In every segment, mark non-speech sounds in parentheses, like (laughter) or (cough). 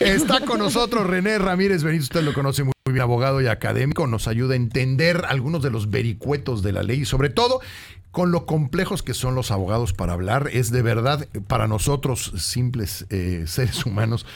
Está con nosotros René Ramírez Benítez, usted lo conoce muy bien, abogado y académico, nos ayuda a entender algunos de los vericuetos de la ley sobre todo con lo complejos que son los abogados para hablar. Es de verdad, para nosotros, simples eh, (laughs) seres humanos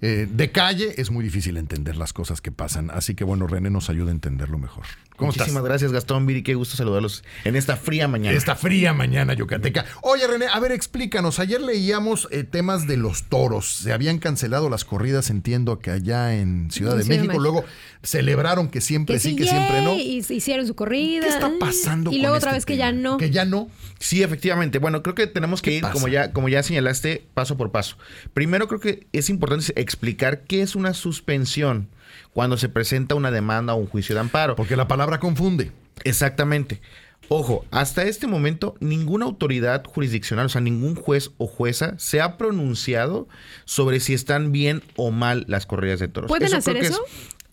eh, de calle, es muy difícil entender las cosas que pasan. Así que bueno, René nos ayuda a entenderlo mejor. ¿Cómo Muchísimas gracias, Gastón Viri. Qué gusto saludarlos en esta fría mañana. Esta fría mañana, yucateca. Oye, René, a ver, explícanos. Ayer leíamos eh, temas de los toros. Se habían cancelado las corridas, entiendo que allá en Ciudad, de, México. Luego celebraron que siempre sí, que siempre no. Y hicieron su corrida. ¿Qué está pasando? Y luego otra este vez que ya no. Que ya no. Sí, efectivamente. Bueno, creo que tenemos que ir, como ya, como ya señalaste, paso por paso. Primero, creo que es importante explicar qué es una suspensión cuando se presenta una demanda o un juicio de amparo. Porque la palabra confunde. Exactamente. Ojo, hasta este momento ninguna autoridad jurisdiccional, o sea, ningún juez o jueza se ha pronunciado sobre si están bien o mal las corridas de toros. ¿Pueden hacer eso?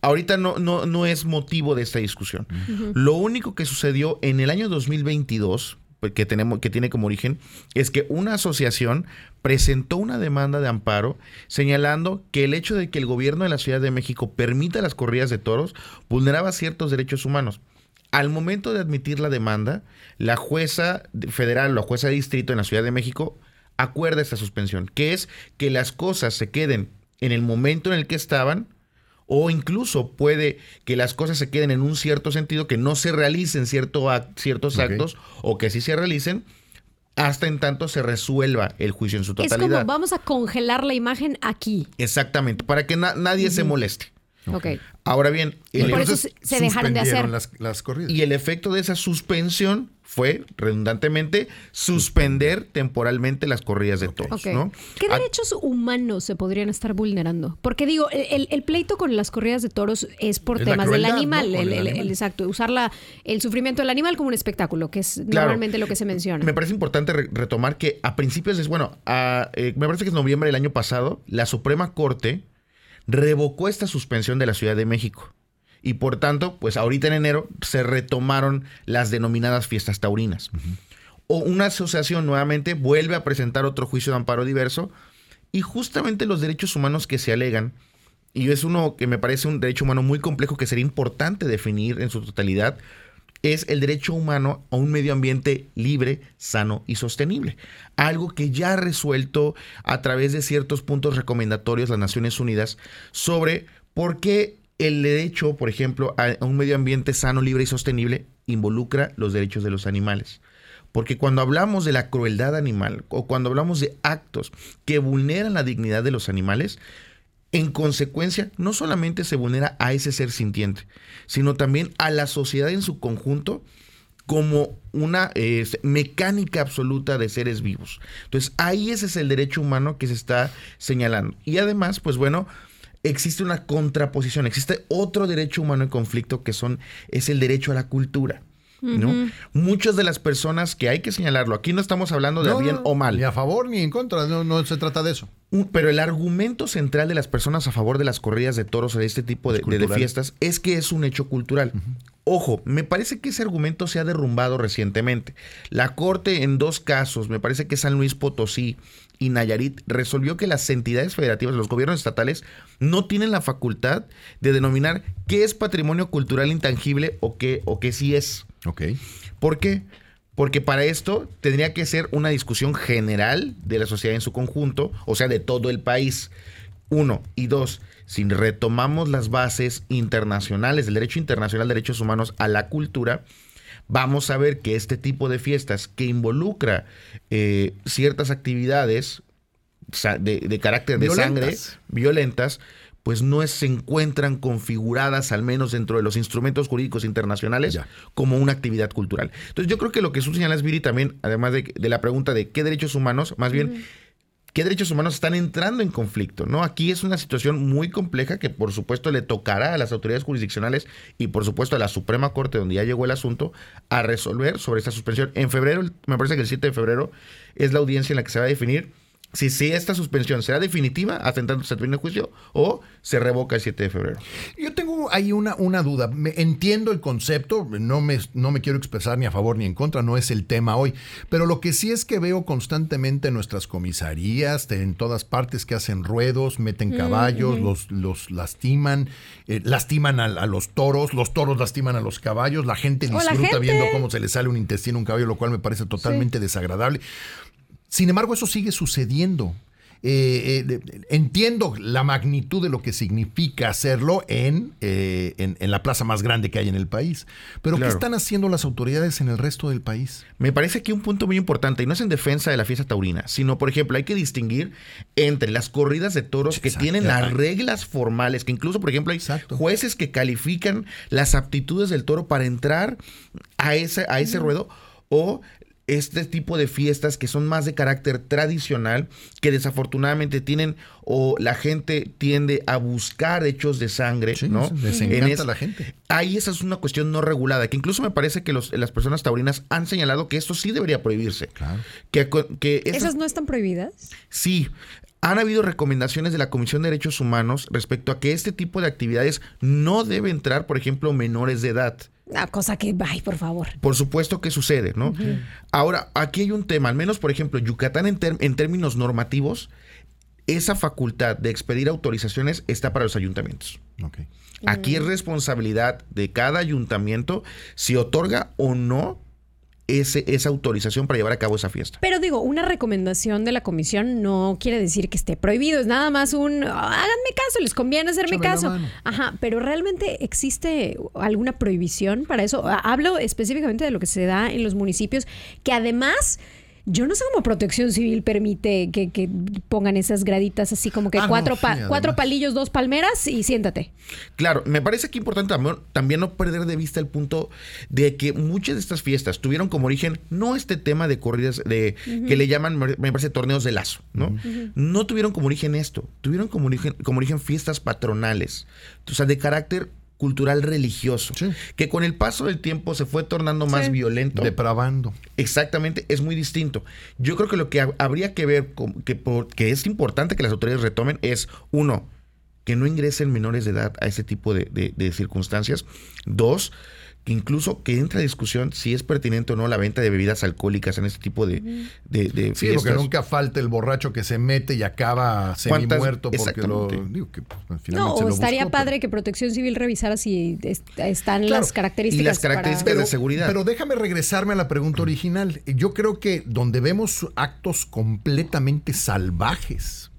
Ahorita no, no, no es motivo de esta discusión. Lo único que sucedió en el año 2022, pues, que, tenemos, que tiene como origen, es que una asociación presentó una demanda de amparo señalando que el hecho de que el gobierno de la Ciudad de México permita las corridas de toros vulneraba ciertos derechos humanos. Al momento de admitir la demanda, la jueza federal, la jueza de distrito en la Ciudad de México, acuerda esta suspensión, que es que las cosas se queden en el momento en el que estaban, o incluso puede que las cosas se queden en un cierto sentido, que no se realicen ciertos actos, o que sí se realicen, hasta en tanto se resuelva el juicio en su totalidad. Es como vamos a congelar la imagen aquí. Exactamente, para que nadie se moleste. Okay. Ahora bien, por eso se dejaron de hacer las, corridas. Y el efecto de esa suspensión fue redundantemente suspender temporalmente las corridas de toros. ¿Qué derechos humanos se podrían estar vulnerando? Porque digo, el, pleito con las corridas de toros es por temas del animal, el, exacto, usar el sufrimiento del animal como un espectáculo, que es normalmente lo que se menciona. Me parece importante retomar que a principios es bueno, eh, me parece que es noviembre del año pasado, la Suprema Corte revocó esta suspensión de la Ciudad de México. Y por tanto, pues ahorita en enero se retomaron las denominadas fiestas taurinas. O una asociación nuevamente vuelve a presentar otro juicio de amparo diverso y justamente los derechos humanos que se alegan, y es uno que me parece un derecho humano muy complejo que sería importante definir en su totalidad, es el derecho humano a un medio ambiente libre, sano y sostenible. Algo que ya ha resuelto a través de ciertos puntos recomendatorios las Naciones Unidas sobre por qué el derecho, por ejemplo, a un medio ambiente sano, libre y sostenible involucra los derechos de los animales. Porque cuando hablamos de la crueldad animal o cuando hablamos de actos que vulneran la dignidad de los animales, en consecuencia, no solamente se vulnera a ese ser sintiente, sino también a la sociedad en su conjunto como una mecánica absoluta de seres vivos. Entonces, ahí ese es el derecho humano que se está señalando. Y además, pues bueno, existe una contraposición, existe otro derecho humano en conflicto que son, es el derecho a la cultura. ¿No? Muchas de las personas que hay que señalarlo, aquí no estamos hablando de bien o mal. Ni a favor ni en contra, no, se trata de eso. Pero el argumento central de las personas a favor de las corridas de toros o de este tipo de, fiestas es que es un hecho cultural. Ojo, me parece que ese argumento se ha derrumbado recientemente. La Corte en dos casos, me parece que San Luis Potosí y Nayarit, resolvió que las entidades federativas, los gobiernos estatales, no tienen la facultad de denominar qué es patrimonio cultural intangible o qué, o qué sí es. Ok. ¿Por qué? Porque para esto tendría que ser una discusión general de la sociedad en su conjunto, o sea, de todo el país. Uno. Y dos, si retomamos las bases internacionales del derecho internacional de derechos humanos a la cultura, vamos a ver que este tipo de fiestas que involucra eh, ciertas actividades de, carácter de sangre violentas, pues no se encuentran configuradas, al menos dentro de los instrumentos jurídicos internacionales, como una actividad cultural. Entonces yo creo que lo que tú señalas, Viri, también, además de, la pregunta de qué derechos humanos, más bien, qué derechos humanos están entrando en conflicto, ¿no? Aquí es una situación muy compleja que por supuesto le tocará a las autoridades jurisdiccionales y por supuesto a la Suprema Corte, donde ya llegó el asunto, a resolver sobre esta suspensión. En febrero, me parece que el 7 de febrero es la audiencia en la que se va a definir si, si esta suspensión será definitiva hasta tanto se termine el juicio o se revoca el 7 de febrero. Yo tengo ahí una, una duda. Me, entiendo el concepto, no me, no me quiero expresar ni a favor ni en contra, no es el tema hoy, pero lo que sí es que veo constantemente en nuestras comisarías, en todas partes que hacen ruedos, meten caballos, los, los lastiman, eh, lastiman a, los toros, los toros lastiman a los caballos, la gente disfruta viendo cómo se le sale un intestino a un caballo, lo cual me parece totalmente desagradable. Sin embargo, eso sigue sucediendo. Eh, eh, entiendo la magnitud de lo que significa hacerlo en, eh, en, la plaza más grande que hay en el país. Pero ¿qué están haciendo las autoridades en el resto del país? Me parece aquí un punto muy importante, y no es en defensa de la fiesta taurina, sino, por ejemplo, hay que distinguir entre las corridas de toros que tienen las reglas formales, que incluso, por ejemplo, hay jueces que califican las aptitudes del toro para entrar a ese, a ese ruedo o este tipo de fiestas que son más de carácter tradicional, que desafortunadamente tienen o la gente tiende a buscar hechos de sangre, ¿no? Les encanta la gente. Ahí esa es una cuestión no regulada, que incluso me parece que las personas taurinas han señalado que esto sí debería prohibirse. Claro. Que, que ¿Esas no están prohibidas? Sí. Han habido recomendaciones de la Comisión de Derechos Humanos respecto a que este tipo de actividades no debe entrar, por ejemplo, menores de edad. Una cosa que, ay, por favor. Por supuesto que sucede, ¿no? Ahora, aquí hay un tema, al menos, por ejemplo, Yucatán en, en términos normativos, esa facultad de expedir autorizaciones está para los ayuntamientos. Aquí es responsabilidad de cada ayuntamiento si otorga o no esa autorización para llevar a cabo esa fiesta. Pero digo, una recomendación de la comisión no quiere decir que esté prohibido, es nada más un háganme caso, les conviene hacerme caso. Ajá, pero realmente existe alguna prohibición para eso. Hablo específicamente de lo que se da en los municipios, que además yo no sé cómo Protección Civil permite que, pongan esas graditas así como que ah, cuatro, cuatro palillos, dos palmeras y siéntate. Claro, me parece que importante también no perder de vista el punto de que muchas de estas fiestas tuvieron como origen no este tema de corridas de que le llaman, me parece, torneos de lazo, ¿no? No tuvieron como origen esto, tuvieron como origen, como origen fiestas patronales, o sea, de carácter cultural religioso, que con el paso del tiempo se fue tornando más violento. Depravando. Exactamente, es muy distinto. Yo creo que lo que habría que ver, que, que es importante que las autoridades retomen, es uno, que no ingresen menores de edad a ese tipo de circunstancias. Dos, incluso que entra a discusión si es pertinente o no la venta de bebidas alcohólicas en este tipo de, de, de sí, porque nunca falta el borracho que se mete y acaba semi muerto porque lo digo que pues, no o estaría padre que Protección Civil revisara si están las características y las características de seguridad. Pero déjame regresarme a la pregunta original. Yo creo que donde vemos actos completamente salvajes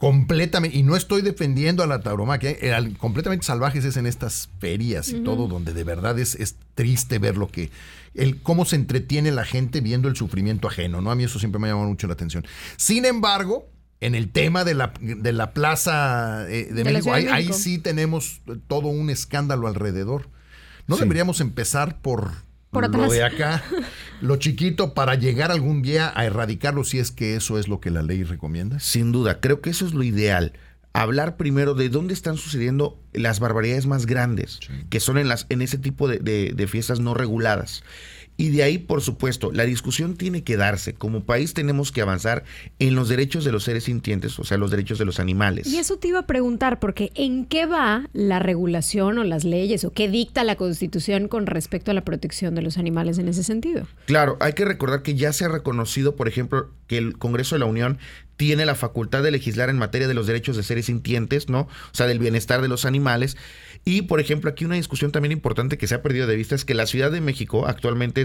completamente, y no estoy defendiendo a la tauromaquia, eh, completamente salvajes es en estas ferias y todo, donde de verdad es, es, triste ver lo que, el cómo se entretiene la gente viendo el sufrimiento ajeno, ¿no? A mí eso siempre me ha llamado mucho la atención. Sin embargo, en el tema de la, de la Plaza eh, de, México, ahí, sí tenemos todo un escándalo alrededor. ¿No deberíamos empezar por lo de acá, lo chiquito, para llegar algún día a erradicarlo, si es que eso es lo que la ley recomienda? Sin duda, creo que eso es lo ideal. Hablar primero de dónde están sucediendo las barbaridades más grandes, que son en, las, en ese tipo de fiestas no reguladas. Y de ahí, por supuesto, la discusión tiene que darse. Como país tenemos que avanzar en los derechos de los seres sintientes, o sea, los derechos de los animales. Y eso te iba a preguntar, porque ¿en qué va la regulación o las leyes o qué dicta la Constitución con respecto a la protección de los animales en ese sentido? Claro, hay que recordar que ya se ha reconocido, por ejemplo, que el Congreso de la Unión tiene la facultad de legislar en materia de los derechos de seres sintientes, ¿no? O sea, del bienestar de los animales. Y, por ejemplo, aquí una discusión también importante que se ha perdido de vista es que la Ciudad de México actualmente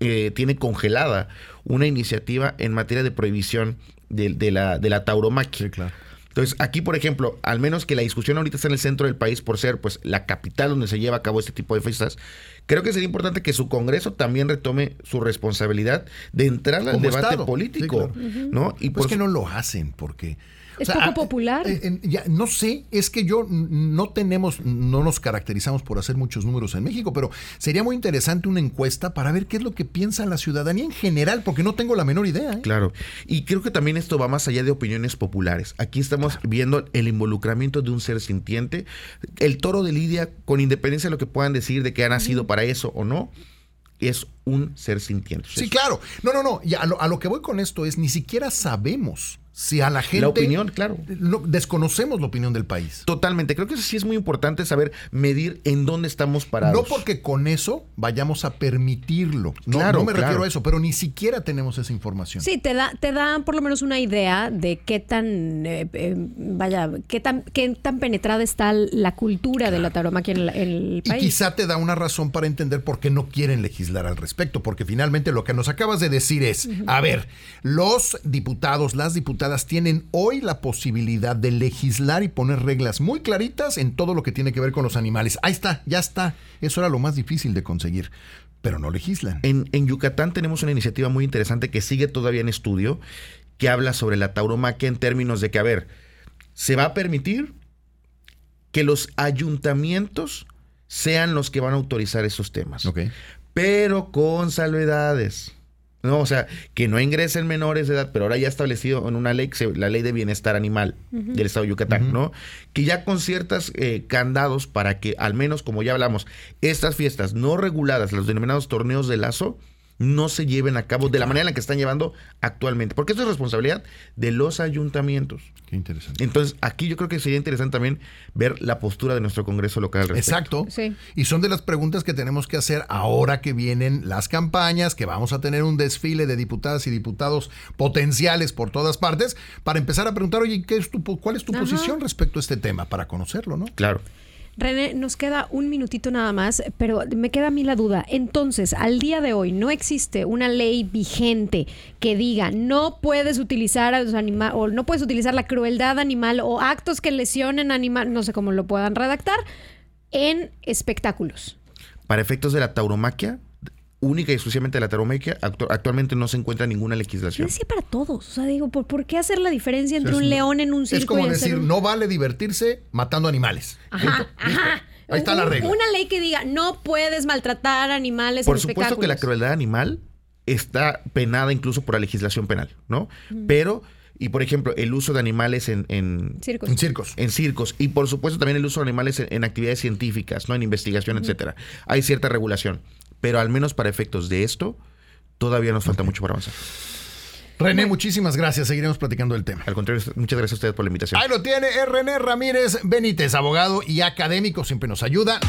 eh, tiene congelada una iniciativa en materia de prohibición de, la, de la tauromaquia. claro. Entonces, aquí, por ejemplo, al menos que la discusión ahorita está en el centro del país por ser pues la capital donde se lleva a cabo este tipo de fiestas, creo que sería importante que su Congreso también retome su responsabilidad de entrar al debate político, ¿no? Y pues que no lo hacen porque ¿Es poco ah, popular? Eh, no sé, es que yo no tenemos, no nos caracterizamos por hacer muchos números en México, pero sería muy interesante una encuesta para ver qué es lo que piensa la ciudadanía en general, porque no tengo la menor idea. ¿eh? Claro, y creo que también esto va más allá de opiniones populares. Aquí estamos viendo el involucramiento de un ser sintiente. El toro de Lidia, con independencia de lo que puedan decir de que ha nacido para eso o no, es un ser sintiente. Sí, claro. No, no, no. Y a lo, a lo que voy con esto es, ni siquiera sabemos si a la gente... La opinión, claro. desconocemos la opinión del país. Totalmente. Creo que eso sí es muy importante saber medir en dónde estamos parados. No porque con eso vayamos a permitirlo. No, claro, no me refiero a eso, pero ni siquiera tenemos esa información. Sí, te da, te da por lo menos una idea de qué tan, eh, eh, vaya, qué tan, qué tan penetrada está la cultura de la tauromaquia en, el país. Y quizá te da una razón para entender por qué no quieren legislar al respecto, porque finalmente lo que nos acabas de decir es, a ver, los diputados, las diputadas, tienen hoy la posibilidad de legislar y poner reglas muy claritas en todo lo que tiene que ver con los animales. Ahí está, ya está. Eso era lo más difícil de conseguir, pero no legislan. En, en Yucatán tenemos una iniciativa muy interesante que sigue todavía en estudio, que habla sobre la tauromaquia en términos de que, a ver, se va a permitir que los ayuntamientos sean los que van a autorizar esos temas. Pero con salvedades. ¿No? O sea, que no ingresen menores de edad, pero ahora ya establecido en una ley, la ley de bienestar animal del Estado de Yucatán, ¿no? Que ya con ciertos eh, candados para que al menos, como ya hablamos, estas fiestas no reguladas, los denominados torneos de lazo, no se lleven a cabo de la manera en la que están llevando actualmente. Porque eso es responsabilidad de los ayuntamientos. Qué interesante. Entonces, aquí yo creo que sería interesante también ver la postura de nuestro Congreso local. Exacto. Y son de las preguntas que tenemos que hacer ahora que vienen las campañas, que vamos a tener un desfile de diputadas y diputados potenciales por todas partes, para empezar a preguntar, oye, ¿qué es tu, ¿cuál es tu posición respecto a este tema? Para conocerlo, ¿no? Claro. René, nos queda un minutito nada más, pero me queda a mí la duda. Entonces, al día de hoy no existe una ley vigente que diga no puedes utilizar a los animales o no puedes utilizar la crueldad animal o actos que lesionen animal, no sé cómo lo puedan redactar, en espectáculos. Para efectos de la tauromaquia, única y exclusivamente la taromaquia, actualmente no se encuentra ninguna legislación. Decía para todos. O sea, digo, ¿por, qué hacer la diferencia entre un león en un circo? Es como decir, no vale divertirse matando animales. Ajá, ajá. Ahí está la regla. Una ley que diga, no puedes maltratar animales Por supuesto que la crueldad animal está penada incluso por la legislación penal, ¿no? Pero y por ejemplo, el uso de animales en, en, circos. en, circos. En circos. Y por supuesto también el uso de animales en, actividades científicas, ¿no? En investigación, etcétera. Hay cierta regulación pero al menos para efectos de esto, todavía nos falta mucho para avanzar. René, muchísimas gracias. Seguiremos platicando del tema. Al contrario, muchas gracias a ustedes por la invitación. Ahí lo tiene, es René Ramírez Benítez, abogado y académico, siempre nos ayuda.